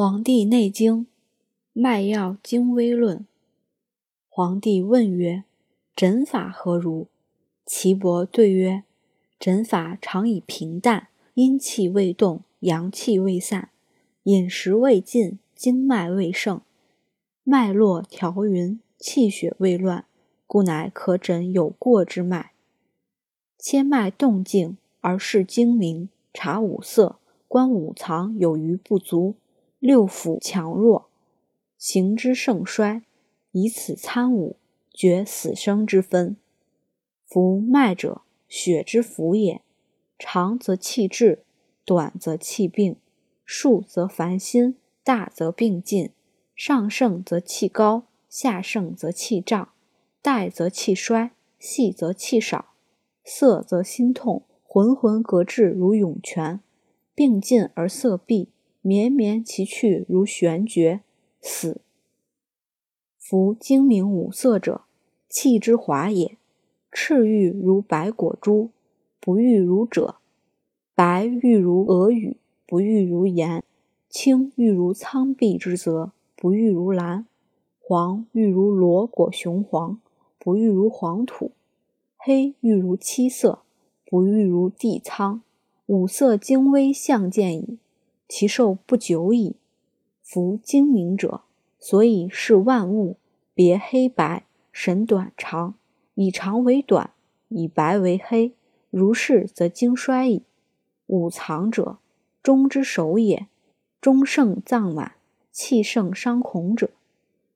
《黄帝内经·脉要精微论》黄帝问曰：“诊法何如？”岐伯对曰：“诊法常以平淡，阴气未动，阳气未散，饮食未进，经脉未盛，脉络调匀，气血未乱，故乃可诊有过之脉。切脉动静而视精明，察五色，观五藏有余不足。”六腑强弱，形之盛衰，以此参伍，决死生之分。夫脉者，血之府也。长则气滞，短则气病，数则烦心，大则病尽。上盛则气高，下盛则气胀，带则气衰，细则气少，涩则心痛，浑浑隔滞如涌泉，病尽而色闭。绵绵其去如悬绝，死。夫精明五色者，气之华也。赤玉如白果珠，不玉如赭；白玉如鹅羽，不玉如盐；青玉如苍碧之泽，不玉如蓝；黄玉如裸果雄黄，不玉如黄土；黑玉如漆色，不玉如地苍。五色精微，相见矣。其寿不久矣。夫精明者，所以视万物，别黑白，审短长，以长为短，以白为黑。如是，则精衰矣。五藏者，中之首也。中盛脏满，气盛伤恐者，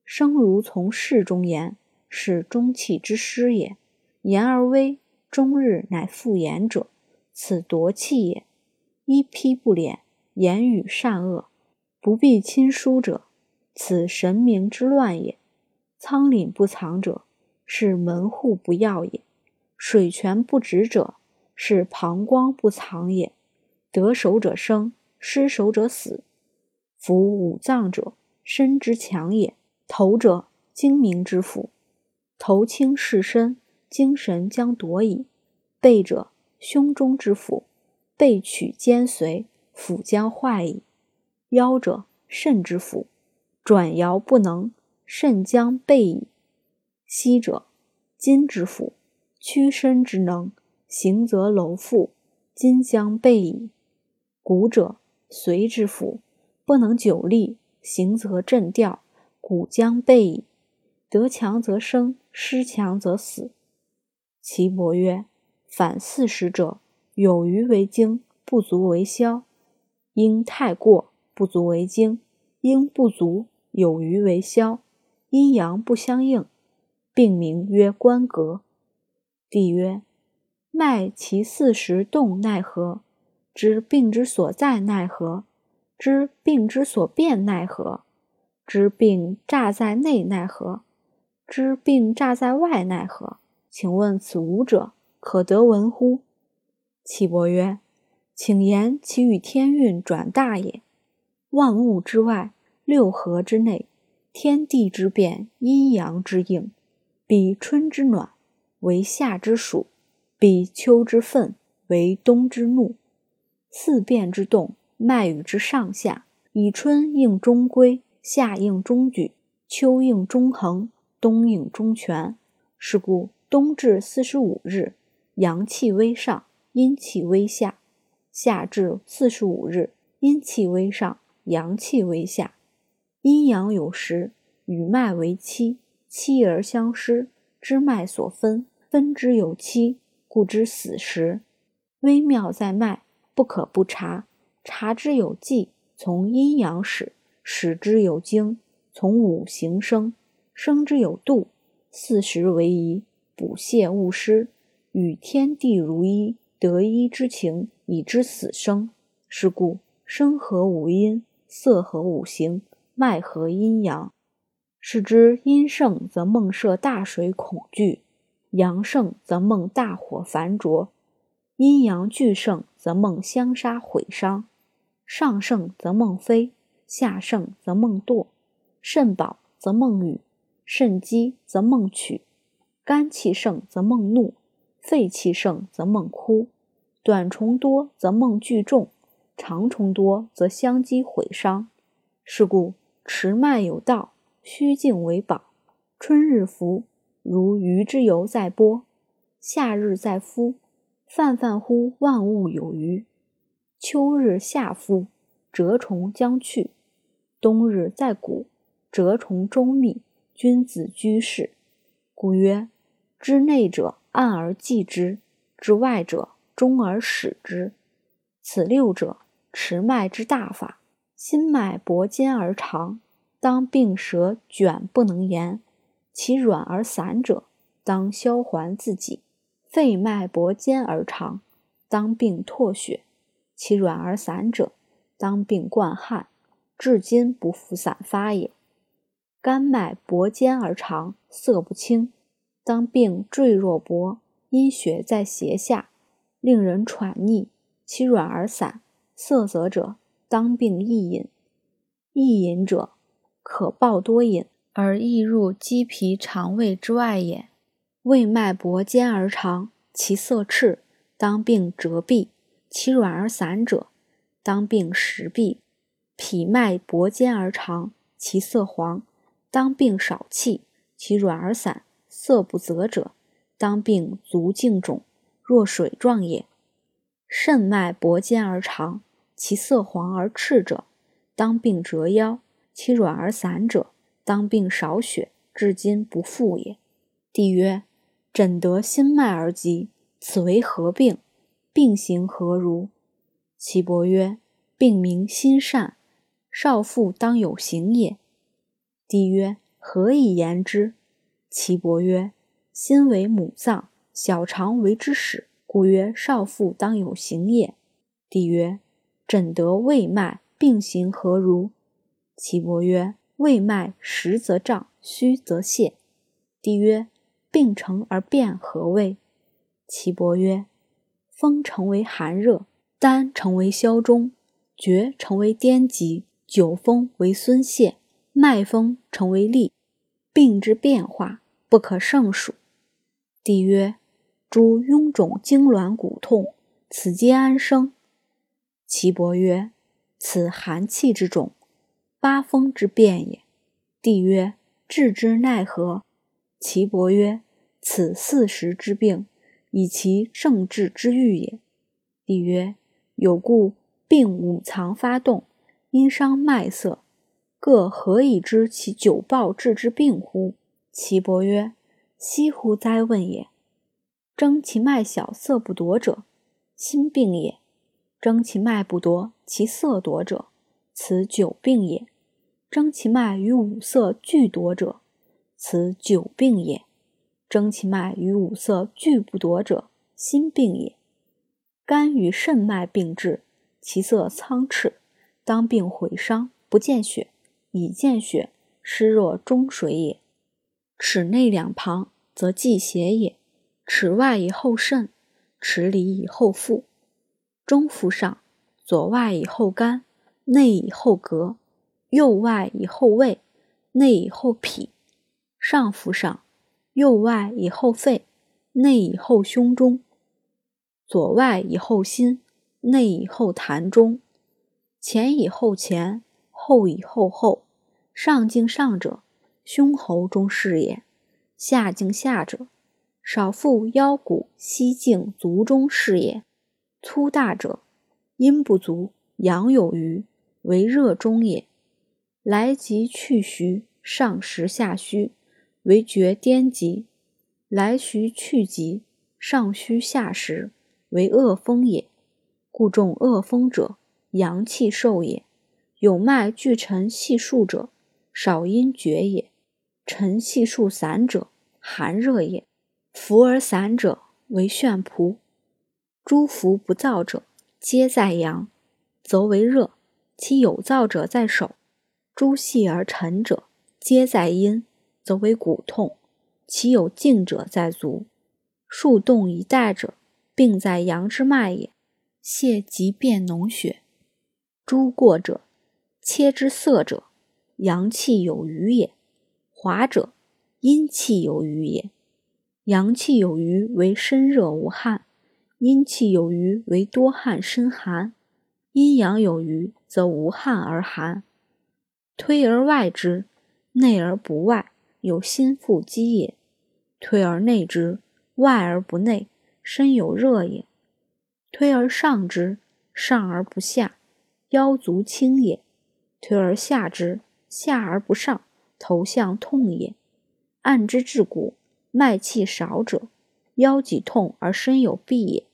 生如从室中言，是中气之师也。言而微，终日乃复言者，此夺气也。一披不敛。言语善恶，不必亲疏者，此神明之乱也；仓廪不藏者，是门户不要也；水泉不止者，是膀胱不藏也。得守者生，失守者死。夫五脏者，身之强也。头者，精明之府，头轻视身，精神将夺矣。背者，胸中之府，背取肩随。腹将坏矣。腰者，肾之府，转摇不能，肾将备矣。膝者，筋之府，屈伸之能，行则楼复，筋将备矣。骨者，髓之府，不能久立，行则震掉，骨将备矣。得强则生，失强则死。岐伯曰：反四时者，有余为精，不足为消。应太过不足为精，应不足有余为消。阴阳不相应，病名曰关格。帝曰：脉其四时动奈何？知病之所在奈何？知病之所变奈何？知病诈在内奈何？知病诈在外奈何？请问此五者，可得闻乎？岐伯曰。请言其与天运转大也。万物之外，六合之内，天地之变，阴阳之应。彼春之暖，为夏之暑；彼秋之愤，为冬之怒。四变之动，脉与之上下，以春应中规，夏应中举，秋应中衡，冬应中全。是故冬至四十五日，阳气微上，阴气微下。夏至四十五日，阴气微上，阳气微下，阴阳有时，与脉为期，期而相失，知脉所分，分之有期，故知死时。微妙在脉，不可不察。察之有纪，从阴阳始；始之有经，从五行生；生之有度，四时为宜，补泻勿失，与天地如一。得一之情，以知死生。是故生合五阴，色合五行，脉合阴阳。是之阴盛则梦涉大水恐惧，阳盛则梦大火繁灼。阴阳俱盛则梦相杀毁伤。上盛则梦飞，下盛则梦堕。肾饱则梦雨，肾饥则梦取。肝气盛则梦怒，肺气盛则梦哭。短虫多则梦聚重，长虫多则相击毁伤。是故持脉有道，虚静为宝。春日伏，如鱼之游在波；夏日在夫，泛泛乎万物有余。秋日下夫，蛰虫将去；冬日在谷，蛰虫周密，君子居士。故曰：知内者暗而济之，知外者终而使之。此六者，持脉之大法。心脉搏坚而长，当病舌卷不能言；其软而散者，当消还自己。肺脉搏坚而长，当病唾血。其软而散者，当病灌汗，至今不复散发也。肝脉搏坚而长，色不清，当病坠若薄，阴血在胁下，令人喘逆。其软而散，色泽者，当病易饮。易饮者，可暴多饮，而易入肌皮肠胃之外也。胃脉搏坚而长，其色赤，当病折闭。其软而散者，当病实闭；脾脉搏坚而长，其色黄，当病少气；其软而散，色不泽者，当病足胫肿，若水状也。肾脉搏坚而长，其色黄而赤者，当病折腰；其软而散者，当病少血，至今不复也。帝曰：诊得心脉而急，此为何病？病形何如？岐伯曰：病名心善，少妇当有行也。帝曰：何以言之？岐伯曰：心为母脏，小肠为之始，故曰少妇当有行也。帝曰：诊得胃脉，病形何如？岐伯曰：胃脉实则胀，虚则泄。帝曰：病成而变何谓？岐伯曰：风成为寒热，丹成为消中，厥成为颠急，九风为孙泄，脉风成为痢，病之变化不可胜数。帝曰：诸臃肿痉挛骨痛，此皆安生？岐伯曰：此寒气之种，八风之变也。帝曰：治之奈何？岐伯曰：此四时之病。以其正治之欲也。帝曰：有故病五藏发动，因伤脉色，各何以知其久暴治之病乎？岐伯曰：惜乎哉问也！征其脉小色不夺者，心病也；征其脉不夺，其色夺者，此久病也；征其脉与五色俱夺者，此久病也。征其脉与五色俱不夺者，心病也。肝与肾脉并至，其色苍赤，当病毁伤，不见血；已见血，湿若中水也。齿内两旁则忌邪也。齿外以后肾，齿里以后腹。中腹上，左外以后肝，内以后膈；右外以后胃，内以后脾。上腹上。右外以后肺，内以后胸中；左外以后心，内以后痰中；前以后前，后以后后。上经上者，胸喉中是也；下经下者，少腹腰骨膝颈足中是也。粗大者，阴不足，阳有余，为热中也。来急去徐，上实下虚。为厥颠急，来徐去急，上虚下实，为恶风也。故中恶风者，阳气受也。有脉俱沉细数者，少阴厥也。沉细数散者，寒热也。浮而散者，为眩仆。诸浮不燥者，皆在阳，则为热；其有燥者在手。诸细而沉者，皆在阴。则为骨痛，其有静者在足，数动一带者，病在阳之脉也。泻即变脓血，诸过者，切之色者，阳气有余也；滑者，阴气有余也。阳气有余为身热无汗，阴气有余为多汗身寒。阴阳有余则无汗而寒。推而外之，内而不外，有心腹肌也；推而内之，外而不内，身有热也；推而上之，上而不下，腰足轻也；推而下之，下而不上，头项痛也。按之至骨，脉气少者，腰脊痛而身有痹也。